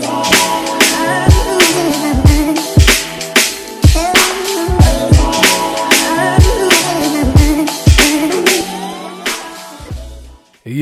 today.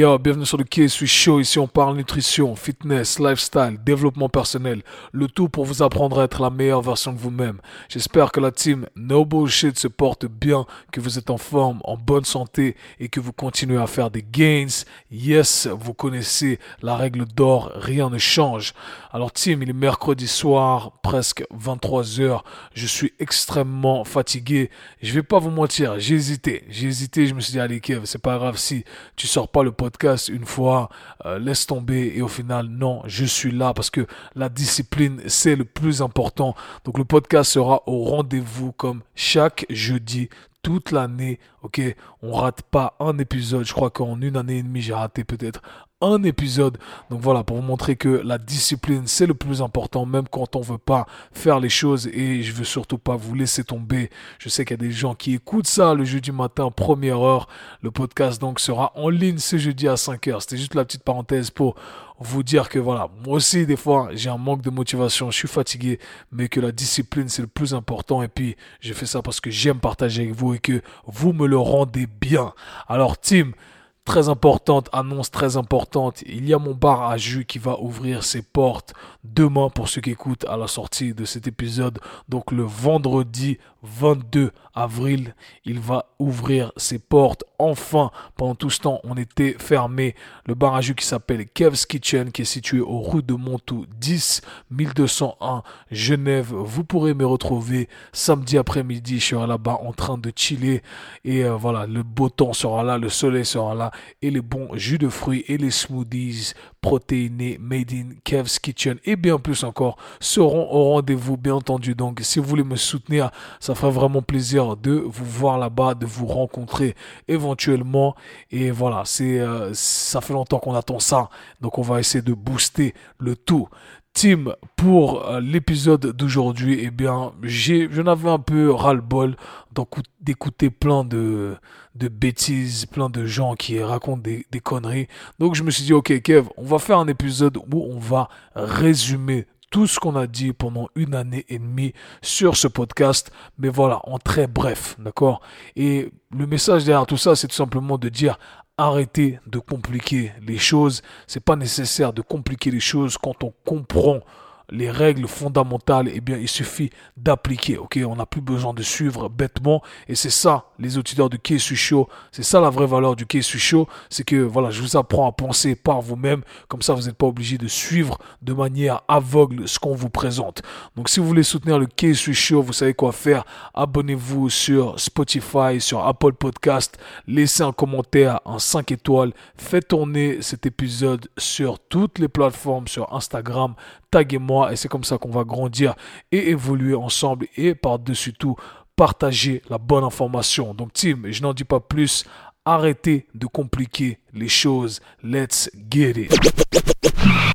Bienvenue sur le Quai suis Show. Ici, on parle nutrition, fitness, lifestyle, développement personnel. Le tout pour vous apprendre à être la meilleure version de vous-même. J'espère que la team No Bullshit se porte bien, que vous êtes en forme, en bonne santé et que vous continuez à faire des gains. Yes, vous connaissez la règle d'or, rien ne change. Alors, team, il est mercredi soir, presque 23 heures. Je suis extrêmement fatigué. Je vais pas vous mentir, j'ai hésité. J'ai hésité, je me suis dit, allez, Kev, c'est pas grave si tu sors pas le podcast une fois, euh, laisse tomber et au final, non, je suis là parce que la discipline, c'est le plus important. Donc le podcast sera au rendez-vous comme chaque jeudi toute l'année, ok? On rate pas un épisode. Je crois qu'en une année et demie, j'ai raté peut-être un épisode. Donc voilà, pour vous montrer que la discipline, c'est le plus important, même quand on veut pas faire les choses. Et je veux surtout pas vous laisser tomber. Je sais qu'il y a des gens qui écoutent ça le jeudi matin, première heure. Le podcast donc sera en ligne ce jeudi à 5 heures. C'était juste la petite parenthèse pour vous dire que voilà, moi aussi des fois j'ai un manque de motivation, je suis fatigué, mais que la discipline c'est le plus important et puis je fais ça parce que j'aime partager avec vous et que vous me le rendez bien. Alors team, très importante, annonce très importante. Il y a mon bar à jus qui va ouvrir ses portes demain pour ceux qui écoutent à la sortie de cet épisode. Donc le vendredi 22 avril, il va ouvrir ses portes. Enfin, pendant tout ce temps, on était fermé. Le bar à jus qui s'appelle Kev's Kitchen, qui est situé au rue de Montou 10 1201 Genève. Vous pourrez me retrouver samedi après-midi. Je serai là-bas en train de chiller. Et euh, voilà, le beau temps sera là, le soleil sera là. Et les bons jus de fruits et les smoothies protéinés made in Kev's Kitchen et bien plus encore seront au rendez-vous, bien entendu. Donc, si vous voulez me soutenir, ça ça vraiment plaisir de vous voir là-bas, de vous rencontrer éventuellement. Et voilà, c'est euh, ça fait longtemps qu'on attend ça. Donc on va essayer de booster le tout. Team, pour euh, l'épisode d'aujourd'hui, eh bien, j'ai, j'en avais un peu ras-le-bol d'écouter plein de, de bêtises, plein de gens qui racontent des, des conneries. Donc je me suis dit, ok Kev, on va faire un épisode où on va résumer tout ce qu'on a dit pendant une année et demie sur ce podcast, mais voilà, en très bref, d'accord? Et le message derrière tout ça, c'est tout simplement de dire arrêtez de compliquer les choses. C'est pas nécessaire de compliquer les choses quand on comprend les règles fondamentales, eh bien, il suffit d'appliquer, ok? On n'a plus besoin de suivre bêtement. Et c'est ça, les auditeurs du suis Show, c'est ça la vraie valeur du suis Show, c'est que, voilà, je vous apprends à penser par vous-même. Comme ça, vous n'êtes pas obligé de suivre de manière aveugle ce qu'on vous présente. Donc, si vous voulez soutenir le suis Show, vous savez quoi faire. Abonnez-vous sur Spotify, sur Apple Podcast. Laissez un commentaire, en 5 étoiles. Faites tourner cet épisode sur toutes les plateformes, sur Instagram, taguez-moi et c'est comme ça qu'on va grandir et évoluer ensemble et par-dessus tout partager la bonne information. Donc team, je n'en dis pas plus, arrêtez de compliquer les choses. Let's get it.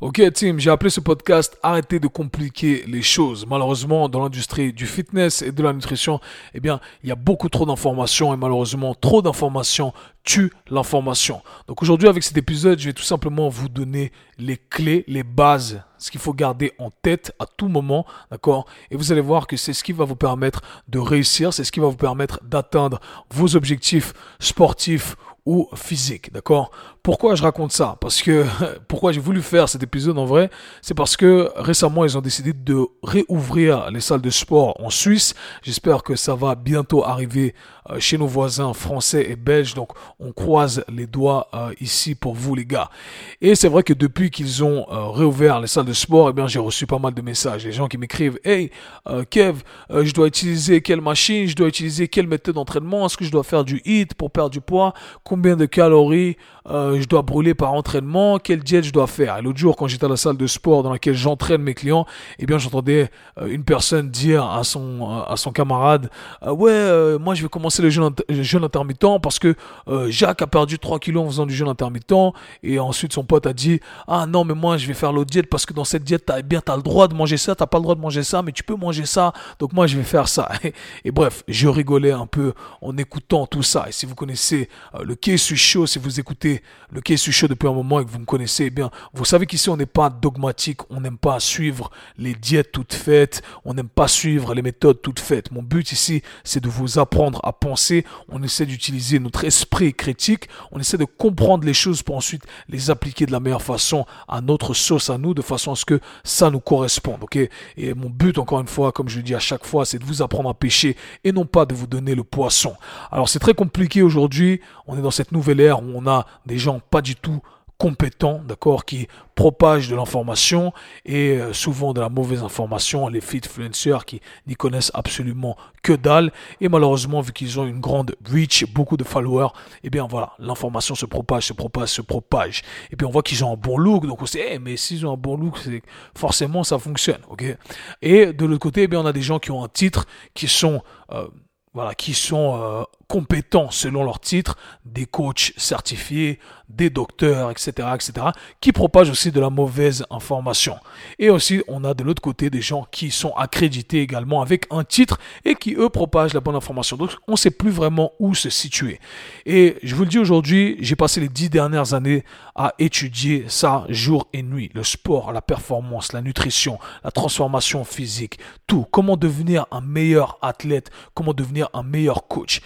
Ok team, j'ai appelé ce podcast Arrêtez de compliquer les choses. Malheureusement, dans l'industrie du fitness et de la nutrition, eh bien, il y a beaucoup trop d'informations et malheureusement, trop d'informations tue l'information. Donc aujourd'hui, avec cet épisode, je vais tout simplement vous donner les clés, les bases, ce qu'il faut garder en tête à tout moment, d'accord? Et vous allez voir que c'est ce qui va vous permettre de réussir, c'est ce qui va vous permettre d'atteindre vos objectifs sportifs ou physique, d'accord? Pourquoi je raconte ça? Parce que pourquoi j'ai voulu faire cet épisode en vrai, c'est parce que récemment ils ont décidé de réouvrir les salles de sport en Suisse. J'espère que ça va bientôt arriver euh, chez nos voisins français et belges. Donc on croise les doigts euh, ici pour vous les gars. Et c'est vrai que depuis qu'ils ont euh, réouvert les salles de sport, eh bien j'ai reçu pas mal de messages, des gens qui m'écrivent "Hey Kev, je dois utiliser quelle machine, je dois utiliser quelle méthode d'entraînement, est-ce que je dois faire du HIIT pour perdre du poids? Combien de calories je dois brûler par entraînement, quel diète je dois faire? Et l'autre jour, quand j'étais à la salle de sport dans laquelle j'entraîne mes clients, eh bien, j'entendais euh, une personne dire à son, à son camarade, euh, ouais, moi, je vais commencer le jeûne, intermittent parce que Jacques a perdu 3 kilos en faisant du jeûne intermittent. Et ensuite, son pote a dit, ah non, mais moi, je vais faire l'autre diète parce que dans cette diète, t'as, eh bien, t'as le droit de manger ça, t'as pas le droit de manger ça, mais tu peux manger ça. Donc, moi, je vais faire ça. Et, bref, je rigolais un peu en écoutant tout ça. Et si vous connaissez le quai suis chaud, si vous écoutez le case show depuis un moment et que vous me connaissez, eh bien, vous savez qu'ici, on n'est pas dogmatique, on n'aime pas suivre les diètes toutes faites, on n'aime pas suivre les méthodes toutes faites. Mon but ici, c'est de vous apprendre à penser, on essaie d'utiliser notre esprit critique, on essaie de comprendre les choses pour ensuite les appliquer de la meilleure façon à notre sauce, à nous, de façon à ce que ça nous corresponde, ok? Et mon but, encore une fois, comme je le dis à chaque fois, c'est de vous apprendre à pêcher et non pas de vous donner le poisson. Alors, c'est très compliqué aujourd'hui, on est dans cette nouvelle ère où on a des gens pas du tout compétents, d'accord, qui propagent de l'information et euh, souvent de la mauvaise information, les influenceurs qui n'y connaissent absolument que dalle et malheureusement vu qu'ils ont une grande reach, beaucoup de followers, eh bien voilà, l'information se propage, se propage, se propage. Et puis on voit qu'ils ont un bon look, donc on se dit, eh, mais s'ils ont un bon look, forcément ça fonctionne, ok. Et de l'autre côté, eh bien on a des gens qui ont un titre, qui sont euh, voilà, qui sont euh, compétents selon leur titre, des coachs certifiés, des docteurs, etc., etc., qui propagent aussi de la mauvaise information. Et aussi, on a de l'autre côté des gens qui sont accrédités également avec un titre et qui, eux, propagent la bonne information. Donc, on ne sait plus vraiment où se situer. Et je vous le dis aujourd'hui, j'ai passé les dix dernières années à étudier ça jour et nuit. Le sport, la performance, la nutrition, la transformation physique, tout. Comment devenir un meilleur athlète, comment devenir un meilleur coach.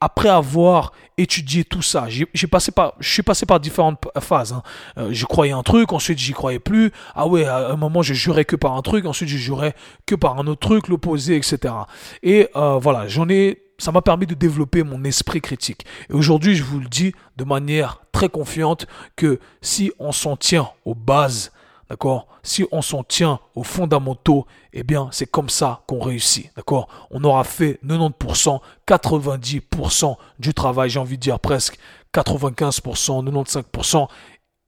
Après avoir étudié tout ça, j'ai passé par, je suis passé par différentes phases. Hein. Euh, je croyais un truc, ensuite j'y croyais plus. Ah ouais, à un moment je jurais que par un truc, ensuite je jurais que par un autre truc, l'opposé, etc. Et euh, voilà, j'en ai ça m'a permis de développer mon esprit critique. Et aujourd'hui, je vous le dis de manière très confiante que si on s'en tient aux bases D'accord? Si on s'en tient aux fondamentaux, eh bien, c'est comme ça qu'on réussit. D'accord? On aura fait 90%, 90% du travail, j'ai envie de dire presque. 95%, 95%,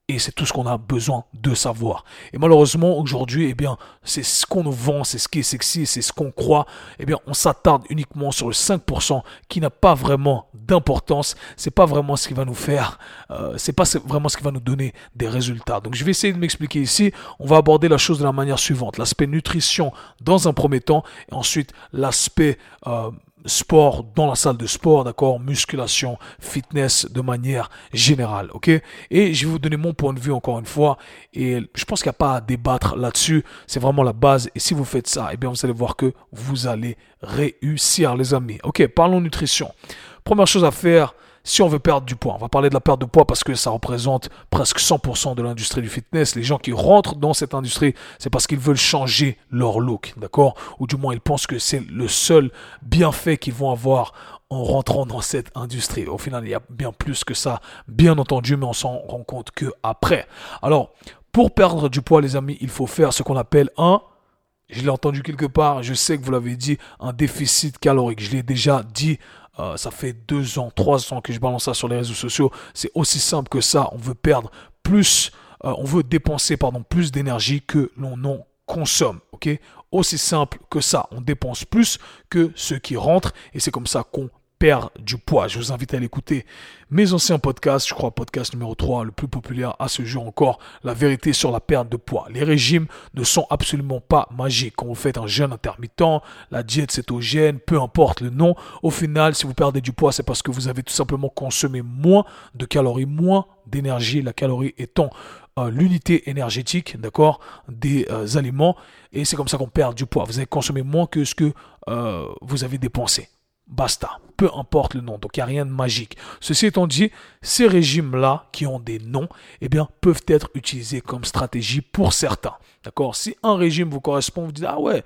et c'est tout ce qu'on a besoin de savoir. Et malheureusement, aujourd'hui, eh bien, c'est ce qu'on nous vend, c'est ce qui est sexy, c'est ce qu'on croit. Eh bien, on s'attarde uniquement sur le 5% qui n'a pas vraiment d'importance. C'est pas vraiment ce qui va nous faire, euh, c'est pas vraiment ce qui va nous donner des résultats. Donc, je vais essayer de m'expliquer ici. On va aborder la chose de la manière suivante. L'aspect nutrition dans un premier temps et ensuite l'aspect euh, sport dans la salle de sport, d'accord, musculation, fitness de manière générale, ok? Et je vais vous donner mon point de vue encore une fois, et je pense qu'il n'y a pas à débattre là-dessus, c'est vraiment la base, et si vous faites ça, eh bien vous allez voir que vous allez réussir les amis. Ok, parlons nutrition. Première chose à faire, si on veut perdre du poids, on va parler de la perte de poids parce que ça représente presque 100% de l'industrie du fitness. Les gens qui rentrent dans cette industrie, c'est parce qu'ils veulent changer leur look, d'accord? Ou du moins, ils pensent que c'est le seul bienfait qu'ils vont avoir en rentrant dans cette industrie. Au final, il y a bien plus que ça, bien entendu, mais on s'en rend compte que après. Alors, pour perdre du poids, les amis, il faut faire ce qu'on appelle un je l'ai entendu quelque part, je sais que vous l'avez dit, un déficit calorique. Je l'ai déjà dit euh, ça fait deux ans, trois ans que je balance ça sur les réseaux sociaux. C'est aussi simple que ça. On veut perdre plus, euh, on veut dépenser pardon plus d'énergie que l'on en consomme. Ok, aussi simple que ça. On dépense plus que ce qui rentre et c'est comme ça qu'on perdre du poids. Je vous invite à l'écouter. Mes anciens podcasts, je crois podcast numéro 3, le plus populaire à ce jour encore, la vérité sur la perte de poids. Les régimes ne sont absolument pas magiques. Quand vous faites un jeûne intermittent, la diète cétogène, peu importe le nom, au final, si vous perdez du poids, c'est parce que vous avez tout simplement consommé moins de calories, moins d'énergie, la calorie étant euh, l'unité énergétique, d'accord, des euh, aliments, et c'est comme ça qu'on perd du poids. Vous avez consommé moins que ce que euh, vous avez dépensé. Basta, peu importe le nom, donc il n'y a rien de magique. Ceci étant dit, ces régimes-là, qui ont des noms, eh bien, peuvent être utilisés comme stratégie pour certains. D'accord? Si un régime vous correspond, vous dites, ah ouais,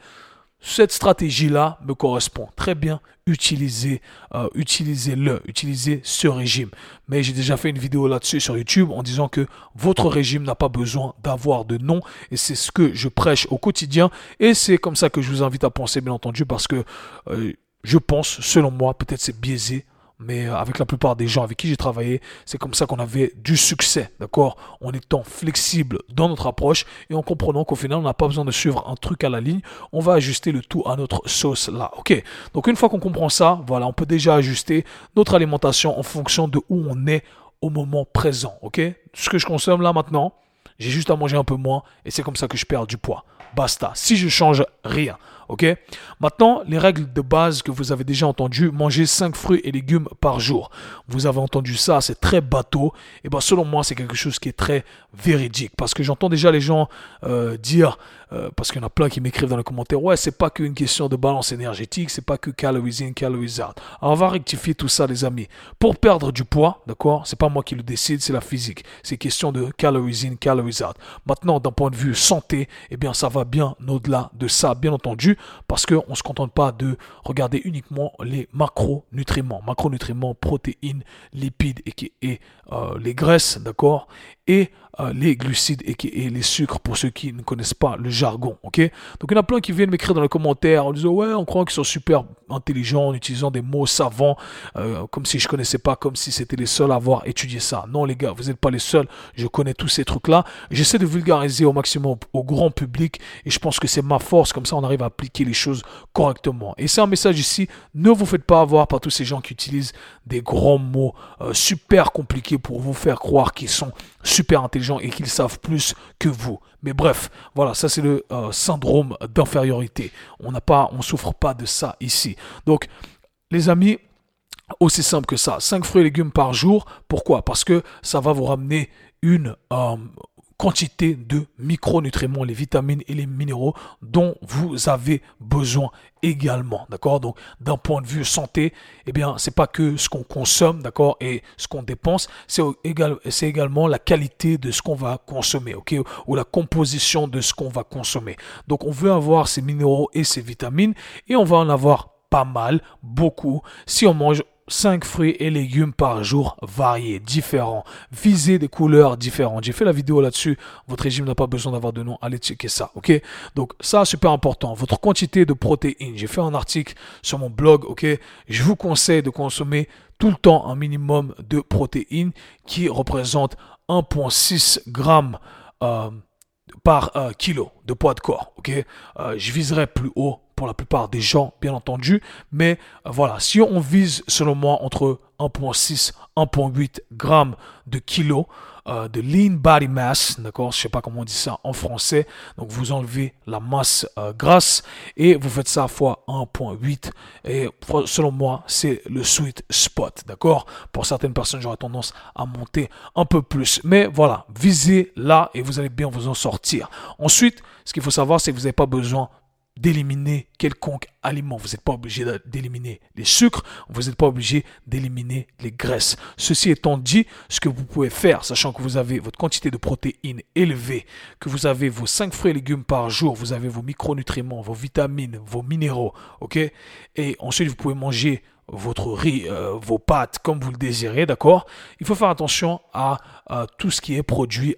cette stratégie-là me correspond. Très bien, utilisez, euh, utilisez-le, utilisez ce régime. Mais j'ai déjà fait une vidéo là-dessus sur YouTube en disant que votre régime n'a pas besoin d'avoir de nom et c'est ce que je prêche au quotidien et c'est comme ça que je vous invite à penser, bien entendu, parce que euh, je pense, selon moi, peut-être c'est biaisé, mais euh, avec la plupart des gens avec qui j'ai travaillé, c'est comme ça qu'on avait du succès, d'accord? En étant flexible dans notre approche et en comprenant qu'au final, on n'a pas besoin de suivre un truc à la ligne, on va ajuster le tout à notre sauce là, ok? Donc une fois qu'on comprend ça, voilà, on peut déjà ajuster notre alimentation en fonction de où on est au moment présent, ok? Ce que je consomme là maintenant, j'ai juste à manger un peu moins et c'est comme ça que je perds du poids. Basta. Si je change rien, ok? Maintenant, les règles de base que vous avez déjà entendues, manger 5 fruits et légumes par jour. Vous avez entendu ça, c'est très bateau. Et bien selon moi, c'est quelque chose qui est très véridique. Parce que j'entends déjà les gens euh, dire, euh, parce qu'il y en a plein qui m'écrivent dans les commentaires, ouais, c'est pas qu'une question de balance énergétique, c'est pas que calories in, calories out. Alors on va rectifier tout ça, les amis. Pour perdre du poids, d'accord, c'est pas moi qui le décide, c'est la physique. C'est question de calories in, calories out. Maintenant, d'un point de vue santé, eh bien, ça va bien au-delà de ça, bien entendu, parce qu'on ne se contente pas de regarder uniquement les macronutriments. Macronutriments, protéines, lipides et, euh, les graisses, d'accord, euh, les glucides et, les sucres pour ceux qui ne connaissent pas le jargon. ok? Donc il y en a plein qui viennent m'écrire dans les commentaires en disant ouais on croit qu'ils sont super intelligents en utilisant des mots savants euh, comme si je connaissais pas, comme si c'était les seuls à avoir étudié ça. Non les gars, vous n'êtes pas les seuls. Je connais tous ces trucs là. J'essaie de vulgariser au maximum au grand public et je pense que c'est ma force. Comme ça on arrive à appliquer les choses correctement. Et c'est un message ici. Ne vous faites pas avoir par tous ces gens qui utilisent des grands mots euh, super compliqués pour vous faire croire qu'ils sont super intelligents et qu'ils savent plus que vous. Mais bref, voilà, ça c'est le euh, syndrome d'infériorité. On n'a pas, on souffre pas de ça ici. Donc, les amis, aussi simple que ça. 5 fruits et légumes par jour. Pourquoi? Parce que ça va vous ramener une euh, quantité de micronutriments, les vitamines et les minéraux dont vous avez besoin également, d'accord? Donc, d'un point de vue santé, eh bien, c'est pas que ce qu'on consomme, d'accord, et ce qu'on dépense, c'est également la qualité de ce qu'on va consommer, ok, ou la composition de ce qu'on va consommer. Donc, on veut avoir ces minéraux et ces vitamines, et on va en avoir pas mal, beaucoup, si on mange 5 fruits et légumes par jour variés, différents. Visez des couleurs différentes. J'ai fait la vidéo là-dessus. Votre régime n'a pas besoin d'avoir de nom. Allez checker ça, ok? Donc ça, super important. Votre quantité de protéines. J'ai fait un article sur mon blog, ok? Je vous conseille de consommer tout le temps un minimum de protéines qui représente 1,6 grammes euh, par euh, kilo de poids de corps, ok? Euh, Je viserai plus haut pour la plupart des gens, bien entendu. Mais euh, voilà, si on vise, selon moi, entre 1,6 1,8 grammes de kilo euh, de lean body mass, d'accord Je sais pas comment on dit ça en français. Donc vous enlevez la masse euh, grasse et vous faites ça fois 1,8. Et selon moi, c'est le sweet spot, d'accord Pour certaines personnes, j'aurais tendance à monter un peu plus. Mais voilà, visez là et vous allez bien vous en sortir. Ensuite, ce qu'il faut savoir, c'est que vous n'avez pas besoin d'éliminer quelconque aliment. Vous n'êtes pas obligé d'éliminer les sucres, vous n'êtes pas obligé d'éliminer les graisses. Ceci étant dit, ce que vous pouvez faire, sachant que vous avez votre quantité de protéines élevée, que vous avez vos 5 fruits et légumes par jour, vous avez vos micronutriments, vos vitamines, vos minéraux, ok? Et ensuite, vous pouvez manger votre riz, euh, vos pâtes comme vous le désirez, d'accord? Il faut faire attention à, tout ce qui est produit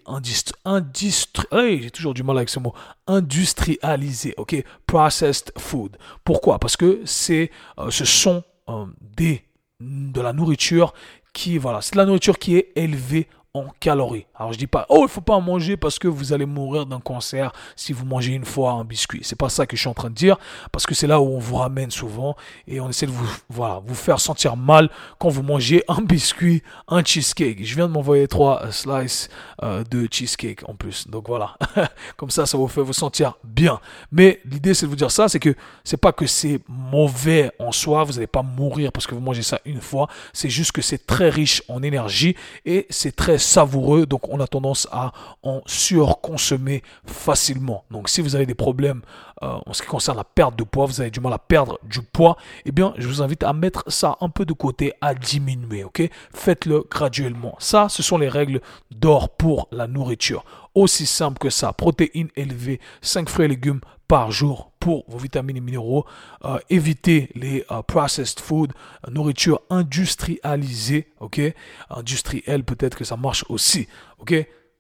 j'ai toujours du mal avec ce mot. Industrialisé, ok? Processed food. Pourquoi? Parce que euh, ce sont euh, des, de la nourriture qui, voilà, c'est de la nourriture qui est élevée en calories. Alors je dis pas, oh, il faut pas manger parce que vous allez mourir d'un cancer si vous mangez une fois un biscuit. C'est pas ça que je suis en train de dire, parce que c'est là où on vous ramène souvent et on essaie de vous, voilà, vous faire sentir mal quand vous mangez un biscuit, un cheesecake. Je viens de m'envoyer trois slices euh, de cheesecake en plus. Donc voilà, comme ça, ça vous fait vous sentir bien. Mais l'idée, c'est de vous dire ça, c'est que c'est pas que c'est mauvais en soi, vous n'allez pas mourir parce que vous mangez ça une fois. C'est juste que c'est très riche en énergie et c'est très savoureux, donc on a tendance à en surconsommer facilement. Donc si vous avez des problèmes euh, en ce qui concerne la perte de poids, vous avez du mal à perdre du poids, eh bien je vous invite à mettre ça un peu de côté, à diminuer, ok? Faites-le graduellement. Ça, ce sont les règles d'or pour la nourriture. Aussi simple que ça. Protéines élevées, 5 fruits et légumes par jour pour vos vitamines et minéraux. Euh, évitez les euh, processed food, nourriture industrialisée, ok? Industrielle, peut-être que ça marche aussi, ok?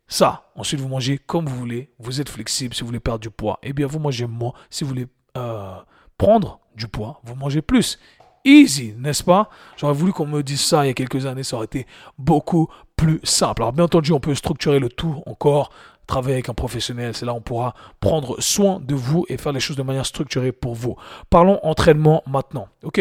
Ça, ensuite vous mangez comme vous voulez, vous êtes flexible si vous voulez perdre du poids. Eh bien, vous mangez moins si vous voulez euh, prendre du poids, vous mangez plus. Easy, n'est-ce pas? J'aurais voulu qu'on me dise ça il y a quelques années, ça aurait été beaucoup plus simple. Alors bien entendu, on peut structurer le tout encore avec un professionnel. C'est là on pourra prendre soin de vous et faire les choses de manière structurée pour vous. Parlons entraînement maintenant. Ok.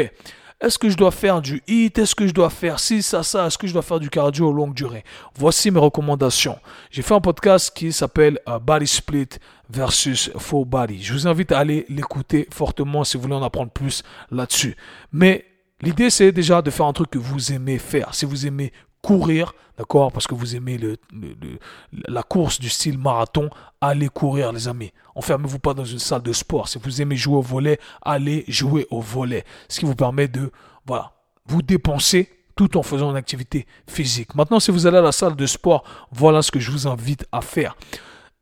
est-ce que je dois faire du HIIT Est-ce que je dois faire ci, ça, ça? Est-ce que je dois faire du cardio longue durée? Voici mes recommandations. J'ai fait un podcast qui s'appelle euh, Body Split versus Full Body. Je vous invite à aller l'écouter fortement si vous voulez en apprendre plus là-dessus. Mais l'idée, c'est déjà de faire un truc que vous aimez faire. Si vous aimez courir, d'accord, parce que vous aimez le, la course du style marathon, allez courir, les amis. Enfermez-vous pas dans une salle de sport. Si vous aimez jouer au volet, allez jouer au volet. Ce qui vous permet de, voilà, vous dépenser tout en faisant une activité physique. Maintenant, si vous allez à la salle de sport, voilà ce que je vous invite à faire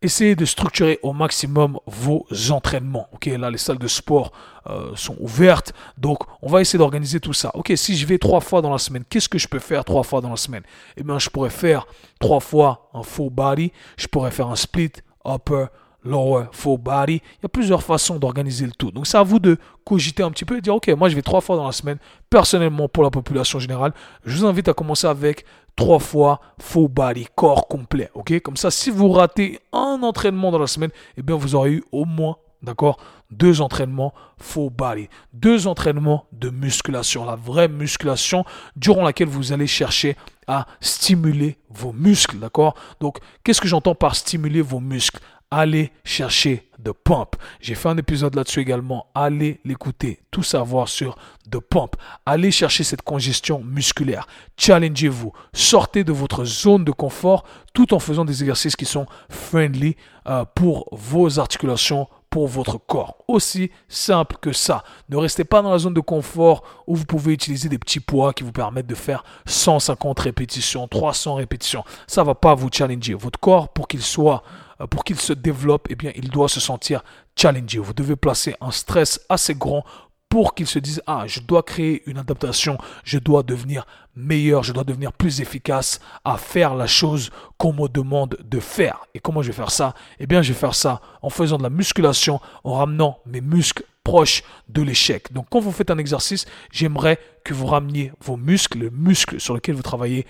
essayez de structurer au maximum vos entraînements. Ok, là les salles de sport euh, sont ouvertes, donc on va essayer d'organiser tout ça. Ok, si je vais trois fois dans la semaine, qu'est-ce que je peux faire trois fois dans la semaine? Eh bien, je pourrais faire trois fois un full body, je pourrais faire un split upper lower full body. Il y a plusieurs façons d'organiser le tout. Donc c'est à vous de cogiter un petit peu et dire ok, moi je vais trois fois dans la semaine. Personnellement, pour la population générale, je vous invite à commencer avec trois fois full body, corps complet. Ok, comme ça, si vous ratez un entraînement dans la semaine, eh bien vous aurez eu au moins D'accord Deux entraînements full body. Deux entraînements de musculation. La vraie musculation durant laquelle vous allez chercher à stimuler vos muscles. D'accord? Donc, qu'est-ce que j'entends par stimuler vos muscles? Allez chercher The Pump. J'ai fait un épisode là-dessus également. Allez l'écouter, tout savoir sur The Pump. Allez chercher cette congestion musculaire. Challengez-vous. Sortez de votre zone de confort tout en faisant des exercices qui sont friendly euh, pour vos articulations, pour votre corps. Aussi simple que ça. Ne restez pas dans la zone de confort où vous pouvez utiliser des petits poids qui vous permettent de faire 150 répétitions, 300 répétitions. Ça va pas vous challenger. Votre corps, pour qu'il soit pour qu'il se développe, eh bien, il doit se sentir challengé. Vous devez placer un stress assez grand pour qu'il se dise ah je dois créer une adaptation, je dois devenir meilleur, je dois devenir plus efficace à faire la chose qu'on me demande de faire. Et comment je vais faire ça? Eh bien je vais faire ça en faisant de la musculation, en ramenant mes muscles proches de l'échec. Donc quand vous faites un exercice, j'aimerais que vous rameniez vos muscles, le muscle sur lequel vous travaillez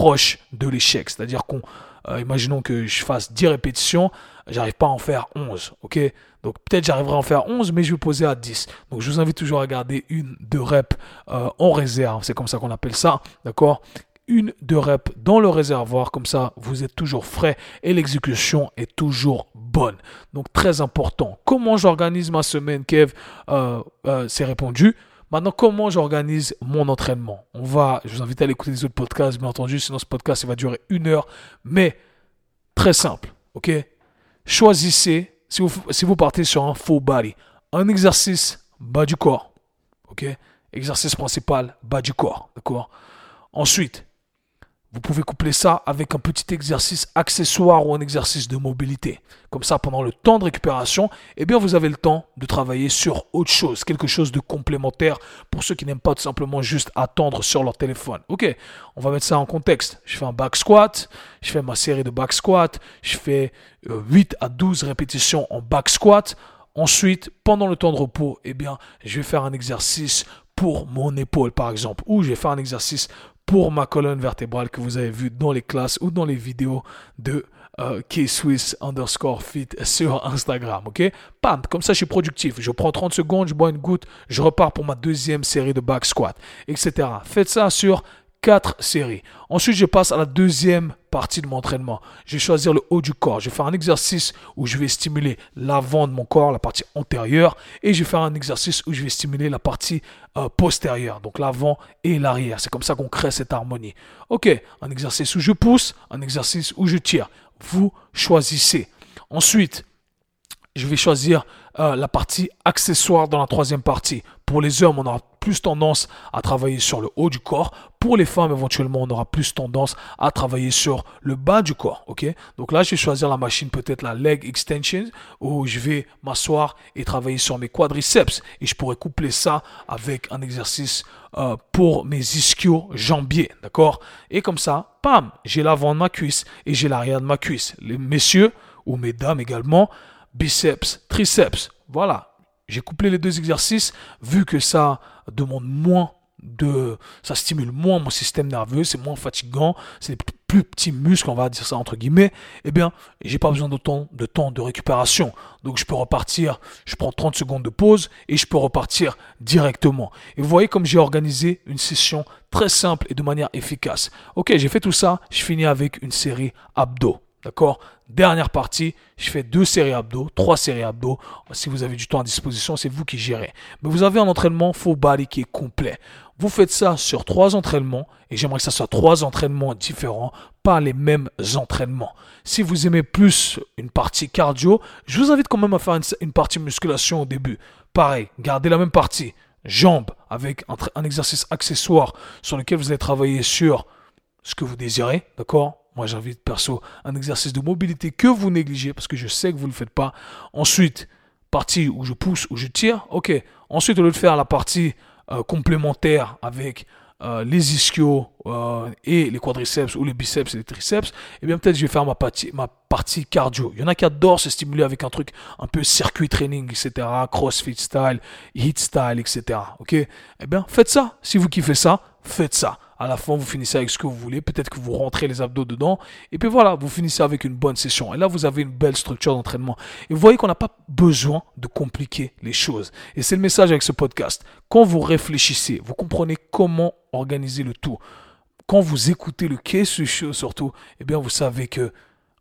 proche de l'échec. C'est-à-dire qu'on euh, imaginons que je fasse 10 répétitions, j'arrive pas à en faire 11, ok? Donc peut-être j'arriverai à en faire 11, mais je vais poser à 10. Donc je vous invite toujours à garder une, deux reps euh, en réserve, c'est comme ça qu'on appelle ça, d'accord? Une, deux reps dans le réservoir, comme ça vous êtes toujours frais et l'exécution est toujours bonne. Donc très important. Comment j'organise ma semaine, Kev? Euh, C'est répondu. Maintenant, comment j'organise mon entraînement? On va, je vous invite à aller écouter les autres podcasts, bien entendu, sinon ce podcast il va durer une heure. Mais très simple, ok? Choisissez, si vous, si vous partez sur un full body, un exercice bas du corps, ok? Exercice principal bas du corps, d'accord? Ensuite, vous pouvez coupler ça avec un petit exercice accessoire ou un exercice de mobilité. Comme ça, pendant le temps de récupération, eh bien, vous avez le temps de travailler sur autre chose, quelque chose de complémentaire pour ceux qui n'aiment pas tout simplement juste attendre sur leur téléphone. Ok, on va mettre ça en contexte. Je fais un back squat, je fais ma série de back squat, je fais 8 euh, à 12 répétitions en back squat. Ensuite, pendant le temps de repos, eh bien, je vais faire un exercice pour mon épaule, par exemple, ou je vais faire un exercice pour ma colonne vertébrale que vous avez vu dans les classes ou dans les vidéos de euh, K-Swiss underscore fit sur Instagram, ok? Pam, comme ça je suis productif. Je prends 30 secondes, je bois une goutte, je repars pour ma deuxième série de back squat, etc. Faites ça sur 4 séries. Ensuite, je passe à la deuxième partie de mon entraînement. Je vais choisir le haut du corps. Je vais faire un exercice où je vais stimuler l'avant de mon corps, la partie antérieure, et je vais faire un exercice où je vais stimuler la partie euh, postérieure, donc l'avant et l'arrière. C'est comme ça qu'on crée cette harmonie. Ok, un exercice où je pousse, un exercice où je tire. Vous choisissez. Ensuite, je vais choisir euh, la partie accessoire dans la troisième partie. Pour les hommes, on aura plus tendance à travailler sur le haut du corps. Pour les femmes, éventuellement, on aura plus tendance à travailler sur le bas du corps. Ok? Donc là, je vais choisir la machine, peut-être la leg extension, où je vais m'asseoir et travailler sur mes quadriceps. Et je pourrais coupler ça avec un exercice euh, pour mes ischios jambiers. D'accord? Et comme ça, pam, j'ai l'avant de ma cuisse et j'ai l'arrière de ma cuisse. Les messieurs ou mesdames également, biceps, triceps. Voilà, j'ai couplé les deux exercices vu que ça demande moins de ça stimule moins mon système nerveux, c'est moins fatigant, c'est plus petits muscles, on va dire ça entre guillemets, eh bien, j'ai pas besoin d'autant de temps de récupération. Donc je peux repartir, je prends 30 secondes de pause et je peux repartir directement. Et vous voyez comme j'ai organisé une session très simple et de manière efficace. Ok, j'ai fait tout ça, je finis avec une série abdos. D'accord? Dernière partie, je fais deux séries abdos, trois séries abdos. Si vous avez du temps à disposition, c'est vous qui gérez. Mais vous avez un entraînement full body qui est complet. Vous faites ça sur trois entraînements et j'aimerais que ça soit trois entraînements différents, pas les mêmes entraînements. Si vous aimez plus une partie cardio, je vous invite quand même à faire une, partie musculation au début. Pareil, gardez la même partie. Jambes avec un exercice accessoire sur lequel vous allez travailler sur ce que vous désirez, d'accord? Moi, j'invite perso un exercice de mobilité que vous négligez parce que je sais que vous ne le faites pas. Ensuite, partie où je pousse, où je tire. Ok. Ensuite, au lieu de faire la partie euh, complémentaire avec euh, les ischios euh, et les quadriceps ou les biceps et les triceps, eh bien peut-être je vais faire ma partie, ma partie cardio. Il y en a qui adorent se stimuler avec un truc un peu circuit training, etc., crossfit style, heat style, etc. Ok Eh bien faites ça. Si vous kiffez ça, faites ça. À la fin, vous finissez avec ce que vous voulez. Peut-être que vous rentrez les abdos dedans. Et puis voilà, vous finissez avec une bonne session. Et là, vous avez une belle structure d'entraînement. Et vous voyez qu'on n'a pas besoin de compliquer les choses. Et c'est le message avec ce podcast. Quand vous réfléchissez, vous comprenez comment organiser le tout. Quand vous écoutez le show surtout, eh bien, vous savez que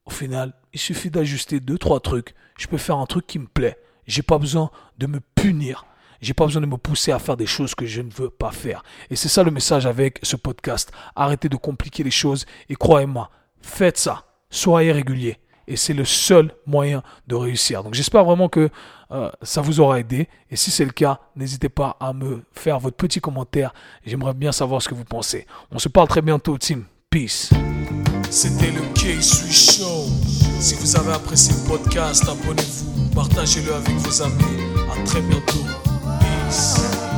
au final, il suffit d'ajuster deux, trois trucs. Je peux faire un truc qui me plaît. J'ai pas besoin de me punir j'ai pas besoin de me pousser à faire des choses que je ne veux pas faire. Et c'est ça le message avec ce podcast. Arrêtez de compliquer les choses et croyez-moi, faites ça. Soyez régulier. Et c'est le seul moyen de réussir. Donc j'espère vraiment que euh, ça vous aura aidé. Et si c'est le cas, n'hésitez pas à me faire votre petit commentaire. J'aimerais bien savoir ce que vous pensez. On se parle très bientôt, team. Peace. C'était le K-Sui Show. Si vous avez apprécié le podcast, abonnez-vous, partagez-le avec vos amis. À très bientôt. us.